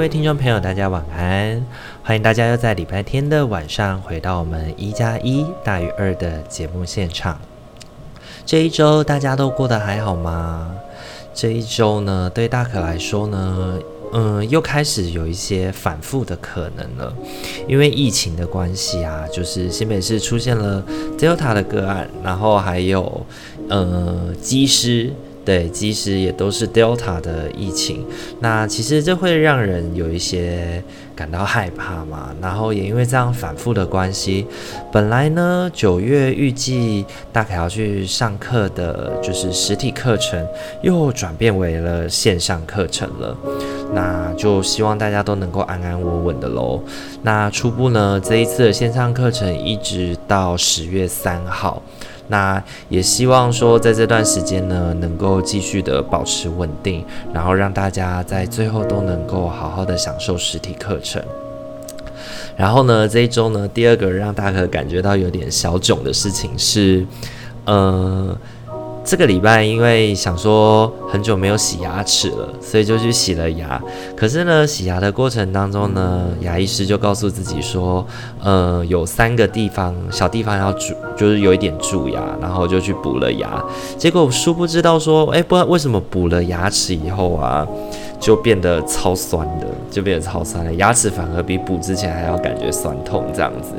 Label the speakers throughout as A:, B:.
A: 各位听众朋友，大家晚安！欢迎大家又在礼拜天的晚上回到我们一加一大于二的节目现场。这一周大家都过得还好吗？这一周呢，对大可来说呢，嗯，又开始有一些反复的可能了，因为疫情的关系啊，就是新北市出现了 Delta 的个案，然后还有呃机师。对，其实也都是 Delta 的疫情，那其实这会让人有一些感到害怕嘛。然后也因为这样反复的关系，本来呢九月预计大概要去上课的，就是实体课程，又转变为了线上课程了。那就希望大家都能够安安稳稳的喽。那初步呢，这一次的线上课程一直到十月三号。那也希望说，在这段时间呢，能够继续的保持稳定，然后让大家在最后都能够好好的享受实体课程。然后呢，这一周呢，第二个让大可感觉到有点小囧的事情是，呃。这个礼拜因为想说很久没有洗牙齿了，所以就去洗了牙。可是呢，洗牙的过程当中呢，牙医师就告诉自己说，呃，有三个地方小地方要蛀，就是有一点蛀牙，然后就去补了牙。结果殊不知道说，哎，不知道为什么补了牙齿以后啊。就变得超酸的，就变得超酸了，牙齿反而比补之前还要感觉酸痛这样子，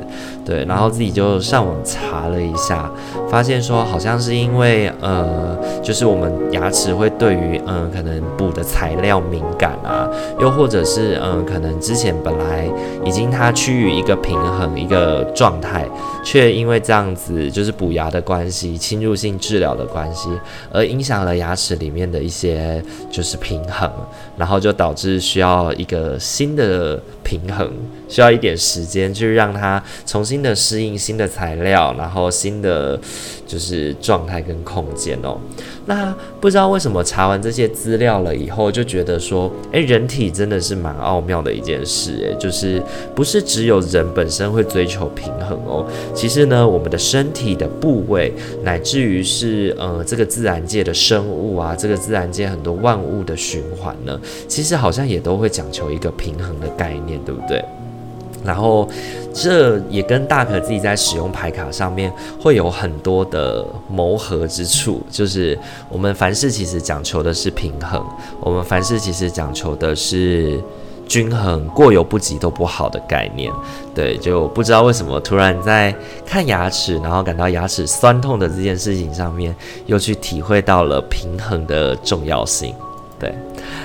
A: 对，然后自己就上网查了一下，发现说好像是因为呃，就是我们牙齿会对于嗯、可能补的材料敏感啊，又或者是嗯、可能之前本来已经它趋于一个平衡一个状态，却因为这样子就是补牙的关系，侵入性治疗的关系，而影响了牙齿里面的一些就是平衡。然后就导致需要一个新的平衡，需要一点时间去让它重新的适应新的材料，然后新的就是状态跟空间哦。那不知道为什么查完这些资料了以后，就觉得说，诶，人体真的是蛮奥妙的一件事，诶，就是不是只有人本身会追求平衡哦。其实呢，我们的身体的部位，乃至于是呃这个自然界的生物啊，这个自然界很多万物的循环呢。其实好像也都会讲求一个平衡的概念，对不对？然后这也跟大可自己在使用牌卡上面会有很多的谋合之处，就是我们凡事其实讲求的是平衡，我们凡事其实讲求的是均衡，过犹不及都不好的概念。对，就不知道为什么突然在看牙齿，然后感到牙齿酸痛的这件事情上面，又去体会到了平衡的重要性。对，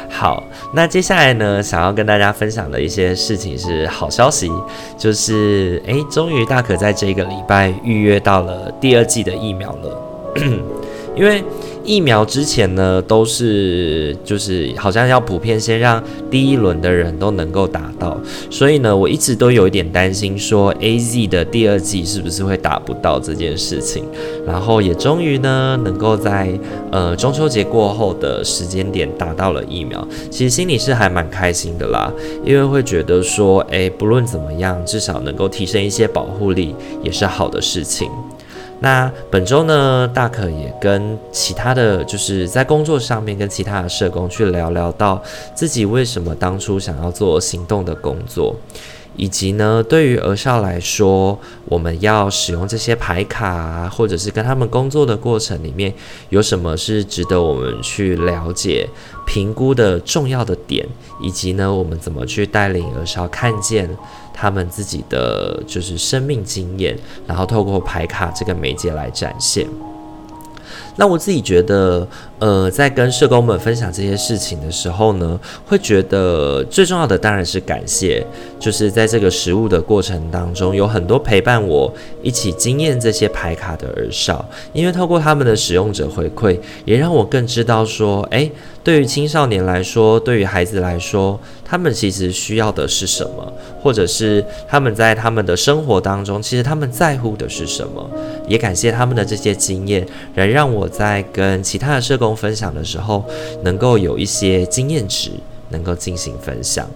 A: 好，那接下来呢，想要跟大家分享的一些事情是好消息，就是诶，终于大可在这个礼拜预约到了第二季的疫苗了，因为。疫苗之前呢，都是就是好像要普遍先让第一轮的人都能够打到，所以呢，我一直都有一点担心说 AZ 的第二剂是不是会打不到这件事情，然后也终于呢能够在呃中秋节过后的时间点打到了疫苗，其实心里是还蛮开心的啦，因为会觉得说，诶，不论怎么样，至少能够提升一些保护力，也是好的事情。那本周呢，大可也跟其他的就是在工作上面跟其他的社工去聊聊到自己为什么当初想要做行动的工作，以及呢，对于儿少来说，我们要使用这些牌卡，或者是跟他们工作的过程里面，有什么是值得我们去了解、评估的重要的点，以及呢，我们怎么去带领儿少看见。他们自己的就是生命经验，然后透过牌卡这个媒介来展现。那我自己觉得，呃，在跟社工们分享这些事情的时候呢，会觉得最重要的当然是感谢，就是在这个实务的过程当中，有很多陪伴我一起经验这些牌卡的儿少，因为透过他们的使用者回馈，也让我更知道说，诶，对于青少年来说，对于孩子来说，他们其实需要的是什么，或者是他们在他们的生活当中，其实他们在乎的是什么？也感谢他们的这些经验，来让我在跟其他的社工分享的时候，能够有一些经验值，能够进行分享。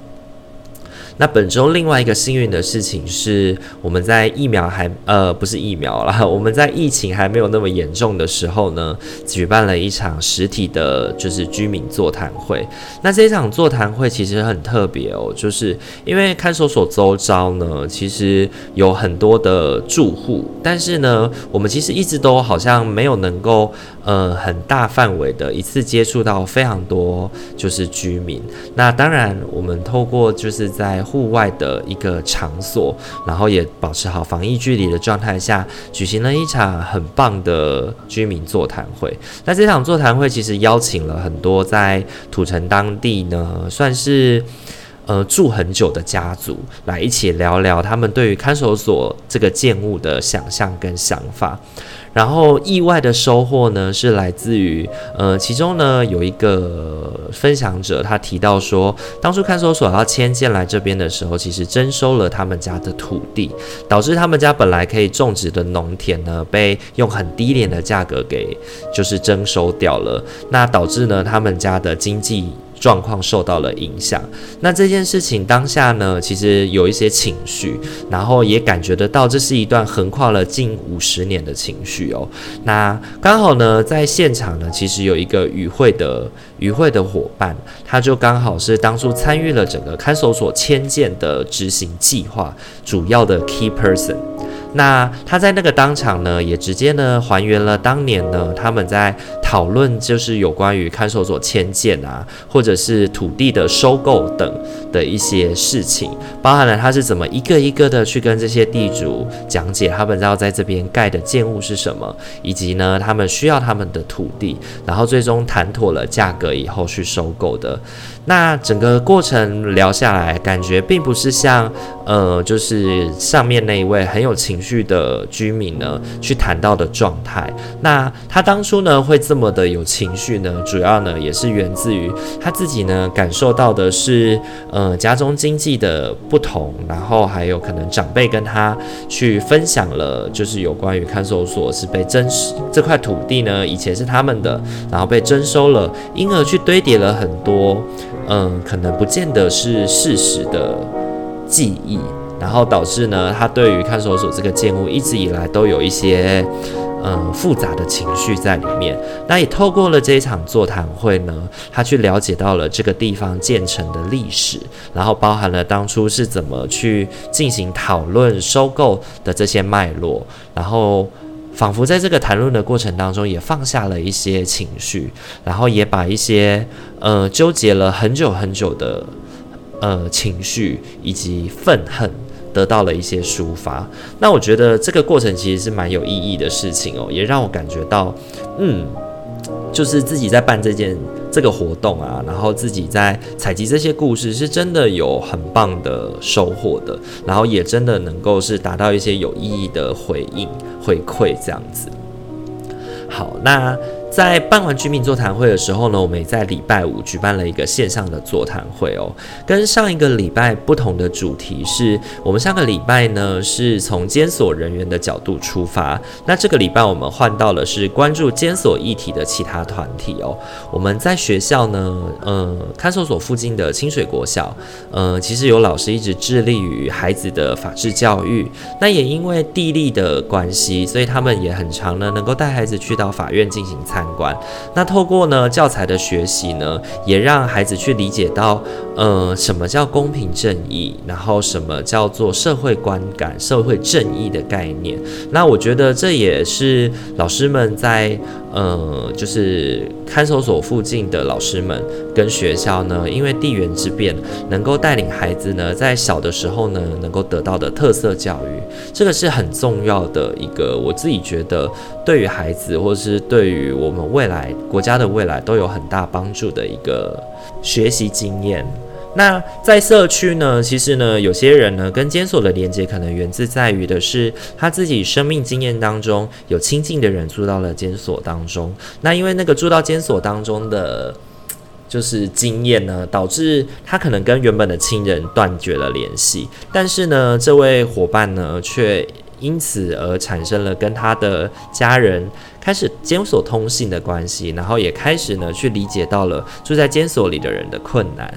A: 那本周另外一个幸运的事情是，我们在疫苗还呃不是疫苗啦，我们在疫情还没有那么严重的时候呢，举办了一场实体的，就是居民座谈会。那这场座谈会其实很特别哦，就是因为看守所周遭呢，其实有很多的住户，但是呢，我们其实一直都好像没有能够呃很大范围的一次接触到非常多就是居民。那当然，我们透过就是在户外的一个场所，然后也保持好防疫距离的状态下，举行了一场很棒的居民座谈会。那这场座谈会其实邀请了很多在土城当地呢，算是呃住很久的家族，来一起聊聊他们对于看守所这个建物的想象跟想法。然后意外的收获呢，是来自于呃，其中呢有一个分享者，他提到说，当初看守所要迁建来这边的时候，其实征收了他们家的土地，导致他们家本来可以种植的农田呢，被用很低廉的价格给就是征收掉了，那导致呢他们家的经济。状况受到了影响，那这件事情当下呢，其实有一些情绪，然后也感觉得到这是一段横跨了近五十年的情绪哦。那刚好呢，在现场呢，其实有一个与会的与会的伙伴，他就刚好是当初参与了整个看守所迁建的执行计划主要的 key person。那他在那个当场呢，也直接呢还原了当年呢他们在讨论，就是有关于看守所迁建啊，或者是土地的收购等的一些事情，包含了他是怎么一个一个的去跟这些地主讲解他们要在这边盖的建物是什么，以及呢他们需要他们的土地，然后最终谈妥了价格以后去收购的。那整个过程聊下来，感觉并不是像呃，就是上面那一位很有情绪的居民呢去谈到的状态。那他当初呢会这么么的有情绪呢，主要呢也是源自于他自己呢感受到的是呃家中经济的不同，然后还有可能长辈跟他去分享了，就是有关于看守所是被征这块土地呢以前是他们的，然后被征收了，因而去堆叠了很多。嗯，可能不见得是事实的记忆，然后导致呢，他对于看守所这个建物一直以来都有一些嗯复杂的情绪在里面。那也透过了这一场座谈会呢，他去了解到了这个地方建成的历史，然后包含了当初是怎么去进行讨论收购的这些脉络，然后。仿佛在这个谈论的过程当中，也放下了一些情绪，然后也把一些呃纠结了很久很久的呃情绪以及愤恨得到了一些抒发。那我觉得这个过程其实是蛮有意义的事情哦，也让我感觉到，嗯，就是自己在办这件。这个活动啊，然后自己在采集这些故事，是真的有很棒的收获的，然后也真的能够是达到一些有意义的回应回馈这样子。好，那。在办完居民座谈会的时候呢，我们也在礼拜五举办了一个线上的座谈会哦。跟上一个礼拜不同的主题是，我们上个礼拜呢是从监所人员的角度出发，那这个礼拜我们换到了是关注监所议题的其他团体哦。我们在学校呢，呃，看守所附近的清水国小，呃，其实有老师一直致力于孩子的法治教育。那也因为地利的关系，所以他们也很常呢能够带孩子去到法院进行参。参观，那透过呢教材的学习呢，也让孩子去理解到，呃，什么叫公平正义，然后什么叫做社会观感、社会正义的概念。那我觉得这也是老师们在呃，就是看守所附近的老师们跟学校呢，因为地缘之便，能够带领孩子呢，在小的时候呢，能够得到的特色教育，这个是很重要的一个，我自己觉得对于孩子，或是对于我们未来国家的未来都有很大帮助的一个学习经验。那在社区呢，其实呢，有些人呢跟监所的连接可能源自在于的是他自己生命经验当中有亲近的人住到了监所当中。那因为那个住到监所当中的就是经验呢，导致他可能跟原本的亲人断绝了联系。但是呢，这位伙伴呢却因此而产生了跟他的家人开始监所通信的关系，然后也开始呢去理解到了住在监所里的人的困难。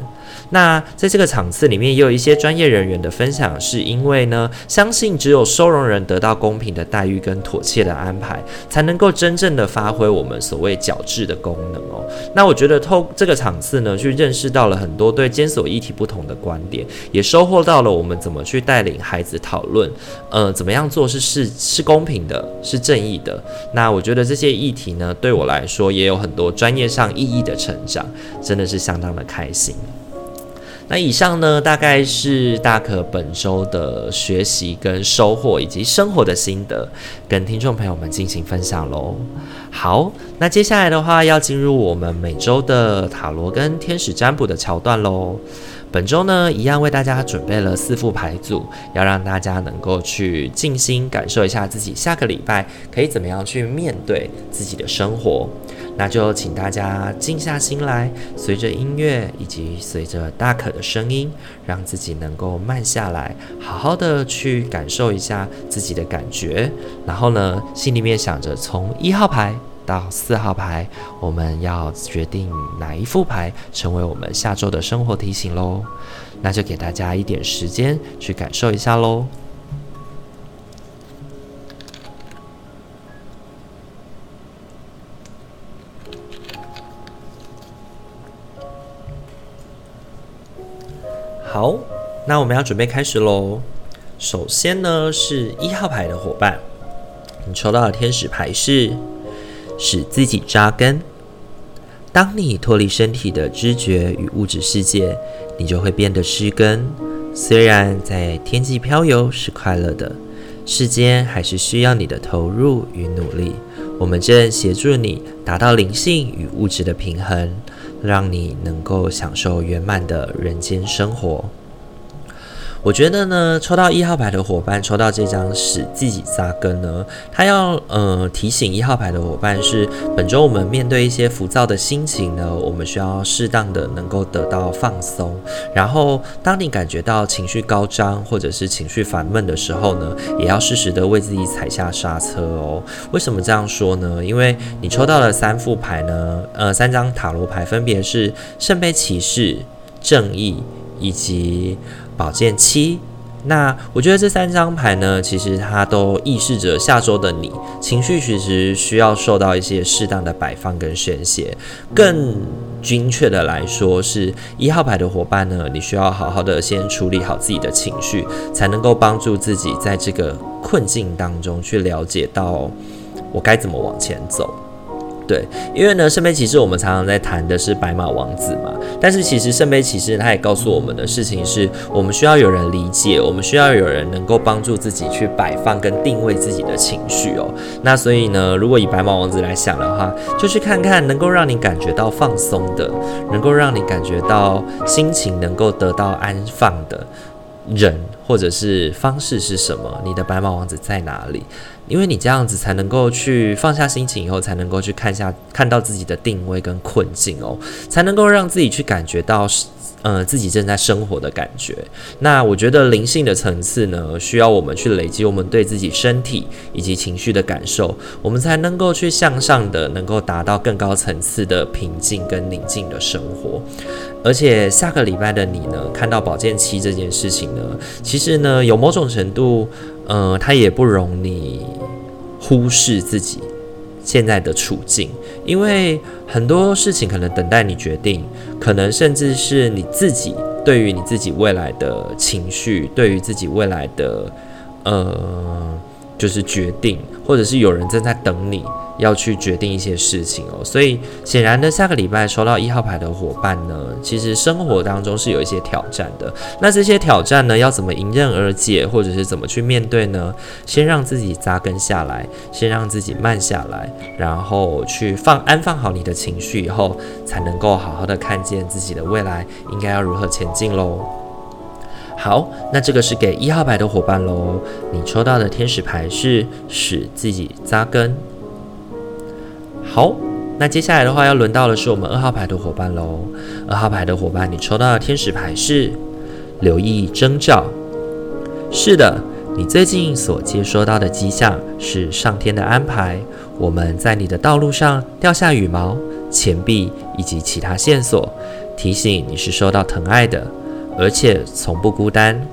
A: 那在这个场次里面，也有一些专业人员的分享，是因为呢，相信只有收容人得到公平的待遇跟妥切的安排，才能够真正的发挥我们所谓矫治的功能哦。那我觉得透这个场次呢，去认识到了很多对监所议题不同的观点，也收获到了我们怎么去带领孩子讨论，呃，怎么样做是是是公平的，是正义的。那我觉这些议题呢，对我来说也有很多专业上意义的成长，真的是相当的开心。那以上呢，大概是大可本周的学习跟收获，以及生活的心得，跟听众朋友们进行分享喽。好，那接下来的话，要进入我们每周的塔罗跟天使占卜的桥段喽。本周呢，一样为大家准备了四副牌组，要让大家能够去静心感受一下自己下个礼拜可以怎么样去面对自己的生活。那就请大家静下心来，随着音乐以及随着大可的声音，让自己能够慢下来，好好的去感受一下自己的感觉。然后呢，心里面想着从一号牌到四号牌，我们要决定哪一副牌成为我们下周的生活提醒喽。那就给大家一点时间去感受一下喽。好，那我们要准备开始喽。首先呢，是一号牌的伙伴，你抽到的天使牌是使自己扎根。当你脱离身体的知觉与物质世界，你就会变得失根。虽然在天际飘游是快乐的，世间还是需要你的投入与努力。我们正协助你达到灵性与物质的平衡。让你能够享受圆满的人间生活。我觉得呢，抽到一号牌的伙伴，抽到这张使自己扎根呢，他要呃提醒一号牌的伙伴是，本周我们面对一些浮躁的心情呢，我们需要适当的能够得到放松。然后，当你感觉到情绪高涨或者是情绪烦闷的时候呢，也要适时的为自己踩下刹车哦。为什么这样说呢？因为你抽到了三副牌呢，呃，三张塔罗牌分别是圣杯骑士、正义以及。宝剑七，那我觉得这三张牌呢，其实它都预示着下周的你情绪其实需要受到一些适当的摆放跟宣泄。更精确的来说，是一号牌的伙伴呢，你需要好好的先处理好自己的情绪，才能够帮助自己在这个困境当中去了解到我该怎么往前走。对，因为呢，圣杯骑士我们常常在谈的是白马王子嘛，但是其实圣杯骑士他也告诉我们的事情是，我们需要有人理解，我们需要有人能够帮助自己去摆放跟定位自己的情绪哦。那所以呢，如果以白马王子来想的话，就去看看能够让你感觉到放松的，能够让你感觉到心情能够得到安放的人或者是方式是什么？你的白马王子在哪里？因为你这样子才能够去放下心情，以后才能够去看下看到自己的定位跟困境哦，才能够让自己去感觉到，呃，自己正在生活的感觉。那我觉得灵性的层次呢，需要我们去累积我们对自己身体以及情绪的感受，我们才能够去向上的，能够达到更高层次的平静跟宁静的生活。而且下个礼拜的你呢，看到保剑期这件事情呢，其实呢，有某种程度。呃，他也不容你忽视自己现在的处境，因为很多事情可能等待你决定，可能甚至是你自己对于你自己未来的情绪，对于自己未来的呃，就是决定，或者是有人正在等你要去决定一些事情哦。所以显然的，下个礼拜抽到一号牌的伙伴呢，其实生活当中是有一些挑战的。那这些挑战呢，要怎么迎刃而解，或者是怎么去面对呢？先让自己扎根下来，先让自己慢下来，然后去放安放好你的情绪以后，才能够好好的看见自己的未来应该要如何前进喽。好，那这个是给一号牌的伙伴喽。你抽到的天使牌是使自己扎根。好，那接下来的话要轮到的是我们二号牌的伙伴喽。二号牌的伙伴，你抽到的天使牌是留意征兆。是的，你最近所接收到的迹象是上天的安排。我们在你的道路上掉下羽毛、钱币以及其他线索，提醒你是受到疼爱的。而且从不孤单。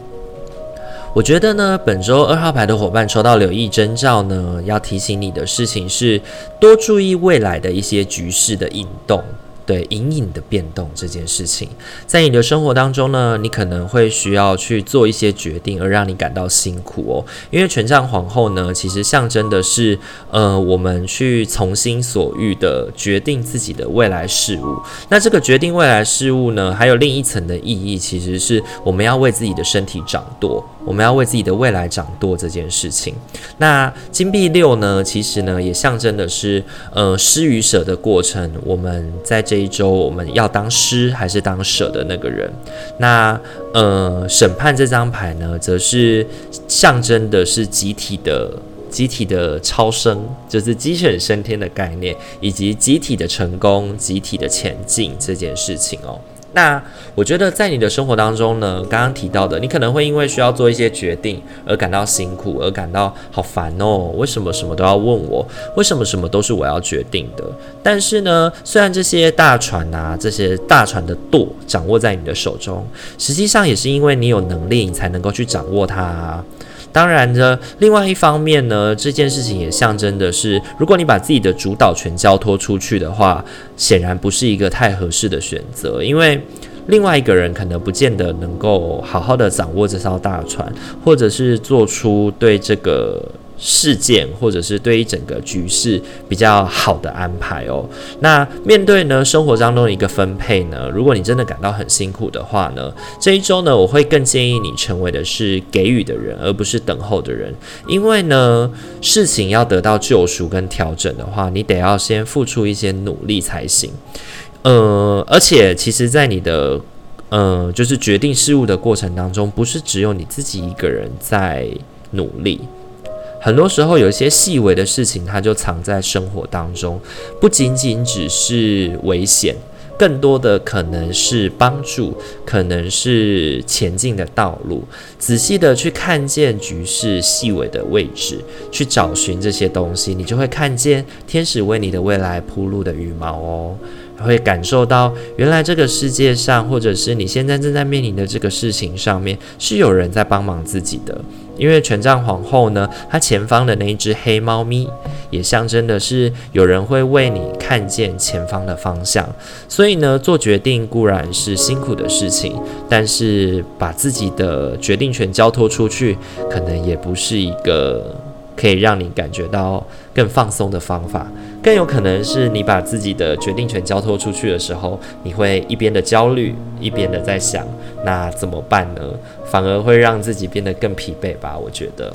A: 我觉得呢，本周二号牌的伙伴抽到留意征兆呢，要提醒你的事情是多注意未来的一些局势的引动。对，隐隐的变动这件事情，在你的生活当中呢，你可能会需要去做一些决定，而让你感到辛苦哦。因为权杖皇后呢，其实象征的是，呃，我们去从心所欲的决定自己的未来事物。那这个决定未来事物呢，还有另一层的意义，其实是我们要为自己的身体掌舵，我们要为自己的未来掌舵这件事情。那金币六呢，其实呢，也象征的是，呃，施与舍的过程。我们在这一周我们要当施还是当舍的那个人？那呃，审判这张牌呢，则是象征的是集体的、集体的超生，就是鸡犬升天的概念，以及集体的成功、集体的前进这件事情哦。那我觉得在你的生活当中呢，刚刚提到的，你可能会因为需要做一些决定而感到辛苦，而感到好烦哦。为什么什么都要问我？为什么什么都是我要决定的？但是呢，虽然这些大船啊，这些大船的舵掌握在你的手中，实际上也是因为你有能力，你才能够去掌握它。当然呢，另外一方面呢，这件事情也象征的是，如果你把自己的主导权交托出去的话，显然不是一个太合适的选择，因为另外一个人可能不见得能够好好的掌握这艘大船，或者是做出对这个。事件，或者是对于整个局势比较好的安排哦。那面对呢，生活当中的一个分配呢，如果你真的感到很辛苦的话呢，这一周呢，我会更建议你成为的是给予的人，而不是等候的人。因为呢，事情要得到救赎跟调整的话，你得要先付出一些努力才行。呃，而且其实，在你的呃，就是决定事物的过程当中，不是只有你自己一个人在努力。很多时候，有一些细微的事情，它就藏在生活当中，不仅仅只是危险，更多的可能是帮助，可能是前进的道路。仔细的去看见局势细微的位置，去找寻这些东西，你就会看见天使为你的未来铺路的羽毛哦。会感受到，原来这个世界上，或者是你现在正在面临的这个事情上面，是有人在帮忙自己的。因为权杖皇后呢，她前方的那一只黑猫咪，也象征的是有人会为你看见前方的方向。所以呢，做决定固然是辛苦的事情，但是把自己的决定权交托出去，可能也不是一个。可以让你感觉到更放松的方法，更有可能是你把自己的决定权交托出去的时候，你会一边的焦虑，一边的在想，那怎么办呢？反而会让自己变得更疲惫吧，我觉得，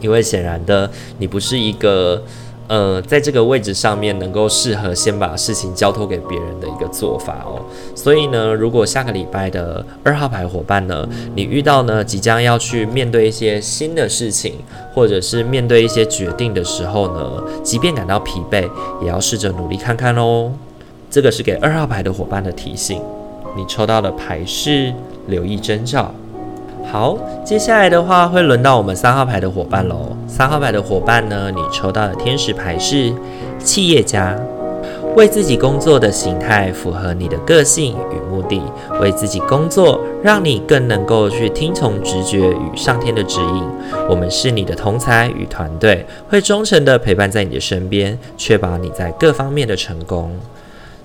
A: 因为显然的，你不是一个。呃，在这个位置上面能够适合先把事情交托给别人的一个做法哦。所以呢，如果下个礼拜的二号牌伙伴呢，你遇到呢即将要去面对一些新的事情，或者是面对一些决定的时候呢，即便感到疲惫，也要试着努力看看哦。这个是给二号牌的伙伴的提醒。你抽到的牌是留意征兆。好，接下来的话会轮到我们三号牌的伙伴喽。三号牌的伙伴呢，你抽到的天使牌是企业家，为自己工作的形态符合你的个性与目的，为自己工作，让你更能够去听从直觉与上天的指引。我们是你的同才与团队，会忠诚地陪伴在你的身边，确保你在各方面的成功。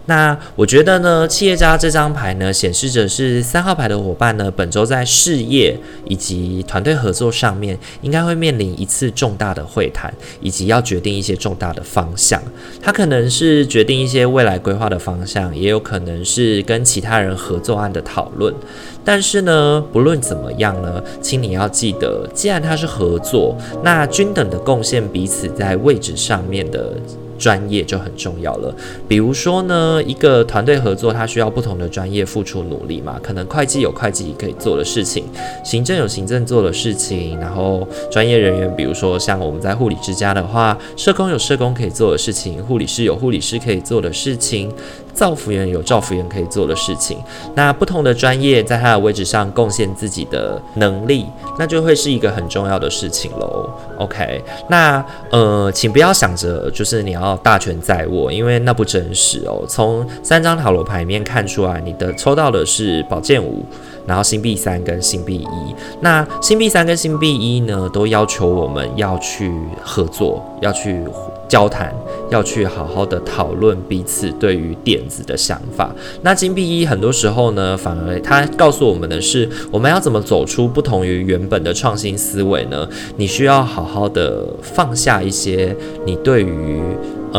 A: 那我觉得呢，企业家这张牌呢，显示着是三号牌的伙伴呢，本周在事业以及团队合作上面，应该会面临一次重大的会谈，以及要决定一些重大的方向。他可能是决定一些未来规划的方向，也有可能是跟其他人合作案的讨论。但是呢，不论怎么样呢，请你要记得，既然它是合作，那均等的贡献彼此在位置上面的。专业就很重要了。比如说呢，一个团队合作，它需要不同的专业付出努力嘛。可能会计有会计可以做的事情，行政有行政做的事情，然后专业人员，比如说像我们在护理之家的话，社工有社工可以做的事情，护理师有护理师可以做的事情。造福人有造福人可以做的事情，那不同的专业在他的位置上贡献自己的能力，那就会是一个很重要的事情喽。OK，那呃，请不要想着就是你要大权在握，因为那不真实哦。从三张塔罗牌面看出来，你的抽到的是宝剑五，然后星币三跟星币一。那星币三跟星币一呢，都要求我们要去合作，要去。交谈要去好好的讨论彼此对于点子的想法。那金币一很多时候呢，反而它告诉我们的是，我们要怎么走出不同于原本的创新思维呢？你需要好好的放下一些你对于。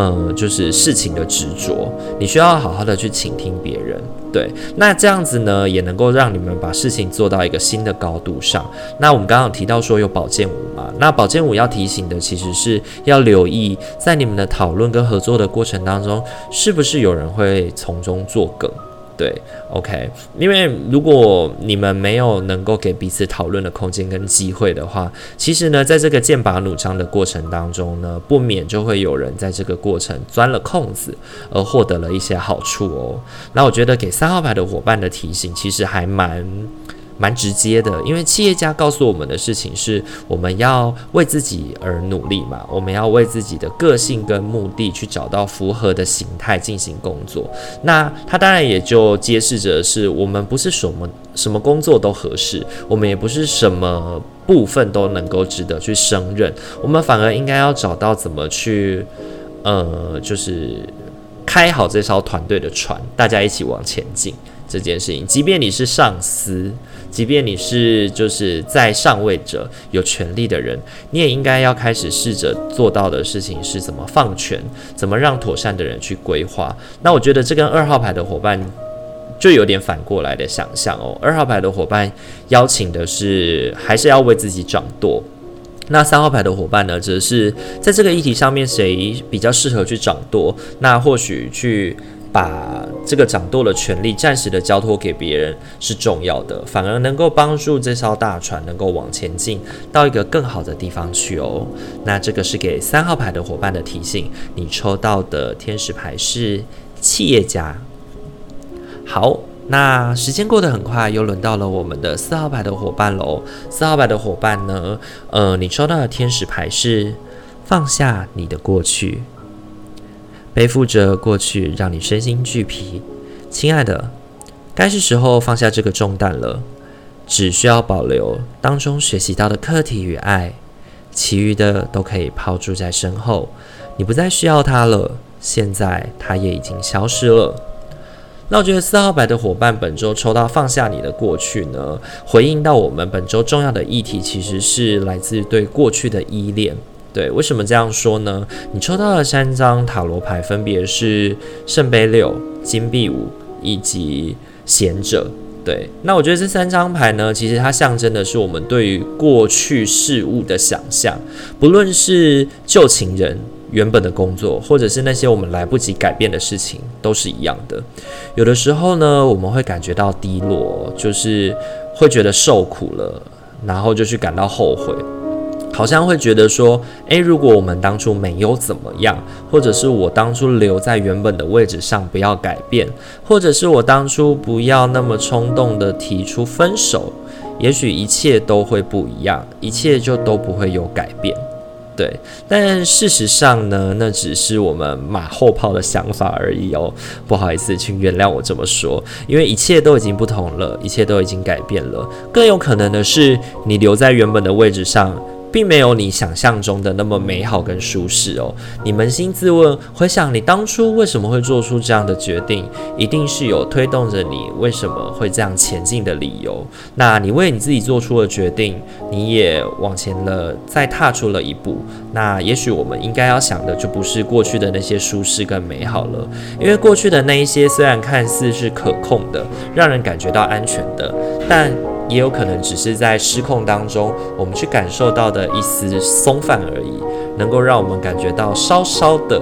A: 嗯，就是事情的执着，你需要好好的去倾听别人，对，那这样子呢，也能够让你们把事情做到一个新的高度上。那我们刚刚提到说有宝剑五嘛，那宝剑五要提醒的其实是要留意，在你们的讨论跟合作的过程当中，是不是有人会从中作梗。对，OK，因为如果你们没有能够给彼此讨论的空间跟机会的话，其实呢，在这个剑拔弩张的过程当中呢，不免就会有人在这个过程钻了空子，而获得了一些好处哦。那我觉得给三号牌的伙伴的提醒，其实还蛮。蛮直接的，因为企业家告诉我们的事情是，我们要为自己而努力嘛，我们要为自己的个性跟目的去找到符合的形态进行工作。那他当然也就揭示着是我们不是什么什么工作都合适，我们也不是什么部分都能够值得去胜任，我们反而应该要找到怎么去，呃，就是开好这艘团队的船，大家一起往前进这件事情。即便你是上司。即便你是就是在上位者有权力的人，你也应该要开始试着做到的事情是怎么放权，怎么让妥善的人去规划。那我觉得这跟二号牌的伙伴就有点反过来的想象哦。二号牌的伙伴邀请的是还是要为自己掌舵，那三号牌的伙伴呢，则是在这个议题上面谁比较适合去掌舵，那或许去。把这个掌舵的权利暂时的交托给别人是重要的，反而能够帮助这艘大船能够往前进到一个更好的地方去哦。那这个是给三号牌的伙伴的提醒，你抽到的天使牌是企业家。好，那时间过得很快，又轮到了我们的四号牌的伙伴喽。四号牌的伙伴呢，呃，你抽到的天使牌是放下你的过去。背负着过去，让你身心俱疲，亲爱的，该是时候放下这个重担了。只需要保留当中学习到的课题与爱，其余的都可以抛诸在身后。你不再需要它了，现在它也已经消失了。那我觉得四号牌的伙伴本周抽到放下你的过去呢，回应到我们本周重要的议题，其实是来自对过去的依恋。对，为什么这样说呢？你抽到的三张塔罗牌分别是圣杯六、金币五以及贤者。对，那我觉得这三张牌呢，其实它象征的是我们对于过去事物的想象，不论是旧情人、原本的工作，或者是那些我们来不及改变的事情，都是一样的。有的时候呢，我们会感觉到低落，就是会觉得受苦了，然后就去感到后悔。好像会觉得说，诶，如果我们当初没有怎么样，或者是我当初留在原本的位置上不要改变，或者是我当初不要那么冲动的提出分手，也许一切都会不一样，一切就都不会有改变。对，但事实上呢，那只是我们马后炮的想法而已哦。不好意思，请原谅我这么说，因为一切都已经不同了，一切都已经改变了。更有可能的是，你留在原本的位置上。并没有你想象中的那么美好跟舒适哦。你扪心自问，回想你当初为什么会做出这样的决定，一定是有推动着你为什么会这样前进的理由。那你为你自己做出了决定，你也往前了，再踏出了一步。那也许我们应该要想的，就不是过去的那些舒适跟美好了，因为过去的那一些虽然看似是可控的，让人感觉到安全的，但。也有可能只是在失控当中，我们去感受到的一丝松散而已，能够让我们感觉到稍稍的，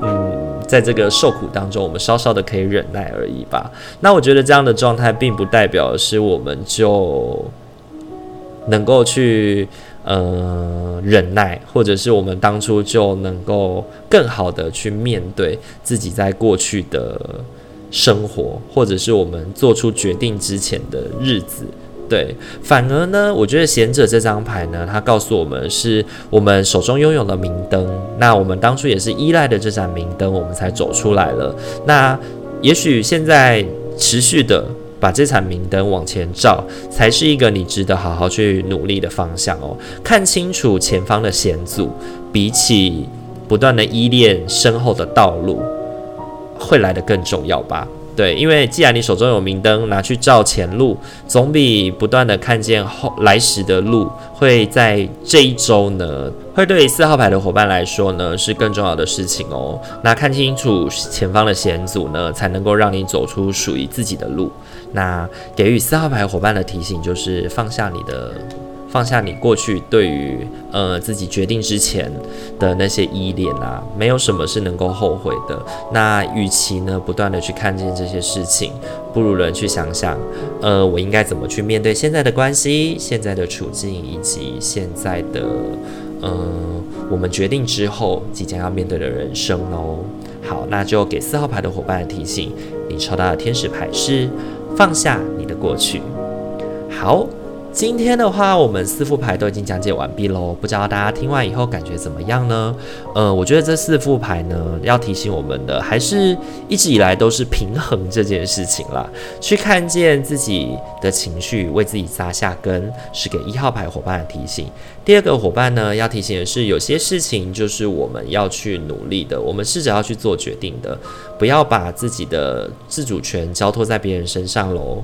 A: 嗯，在这个受苦当中，我们稍稍的可以忍耐而已吧。那我觉得这样的状态，并不代表是我们就能够去呃忍耐，或者是我们当初就能够更好的去面对自己在过去的生活，或者是我们做出决定之前的日子。对，反而呢，我觉得贤者这张牌呢，它告诉我们是我们手中拥有了明灯。那我们当初也是依赖的这盏明灯，我们才走出来了。那也许现在持续的把这盏明灯往前照，才是一个你值得好好去努力的方向哦。看清楚前方的险阻，比起不断的依恋身后的道路，会来得更重要吧。对，因为既然你手中有明灯，拿去照前路，总比不断的看见后来时的路，会在这一周呢，会对四号牌的伙伴来说呢，是更重要的事情哦。那看清楚前方的险阻呢，才能够让你走出属于自己的路。那给予四号牌伙伴的提醒就是放下你的。放下你过去对于呃自己决定之前的那些依恋啊，没有什么是能够后悔的。那与其呢不断的去看见这些事情，不如人去想想，呃，我应该怎么去面对现在的关系、现在的处境以及现在的呃我们决定之后即将要面对的人生哦。好，那就给四号牌的伙伴提醒，你抽到的天使牌是放下你的过去。好。今天的话，我们四副牌都已经讲解完毕喽。不知道大家听完以后感觉怎么样呢？呃，我觉得这四副牌呢，要提醒我们的，还是一直以来都是平衡这件事情啦。去看见自己的情绪，为自己扎下根，是给一号牌伙伴的提醒。第二个伙伴呢，要提醒的是，有些事情就是我们要去努力的，我们试着要去做决定的，不要把自己的自主权交托在别人身上喽。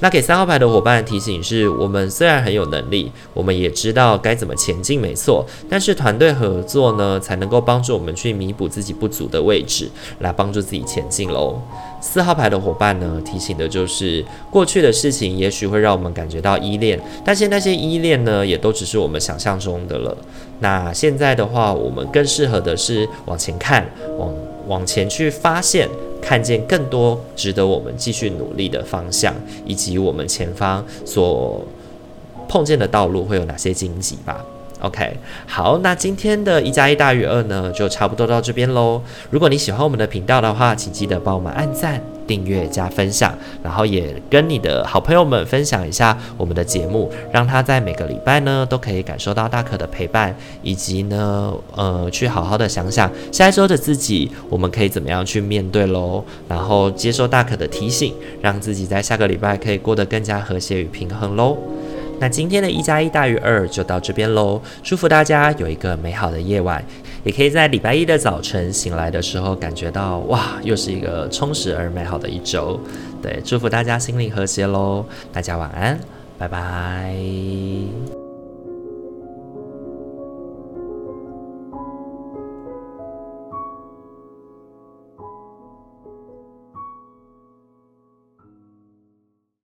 A: 那给三号牌的伙伴的提醒是，我们虽然很有能力，我们也知道该怎么前进，没错。但是团队合作呢，才能够帮助我们去弥补自己不足的位置，来帮助自己前进喽。四号牌的伙伴呢，提醒的就是过去的事情，也许会让我们感觉到依恋，但是那些依恋呢，也都只是我们想象中的了。那现在的话，我们更适合的是往前看，往往前去发现。看见更多值得我们继续努力的方向，以及我们前方所碰见的道路会有哪些荆棘吧。OK，好，那今天的一加一大于二呢，就差不多到这边喽。如果你喜欢我们的频道的话，请记得帮我们按赞、订阅、加分享，然后也跟你的好朋友们分享一下我们的节目，让他在每个礼拜呢都可以感受到大可的陪伴，以及呢，呃，去好好的想想下一周的自己，我们可以怎么样去面对喽，然后接受大可的提醒，让自己在下个礼拜可以过得更加和谐与平衡喽。那今天的一加一大于二就到这边喽，祝福大家有一个美好的夜晚，也可以在礼拜一的早晨醒来的时候感觉到哇，又是一个充实而美好的一周。对，祝福大家心灵和谐喽，大家晚安，拜拜。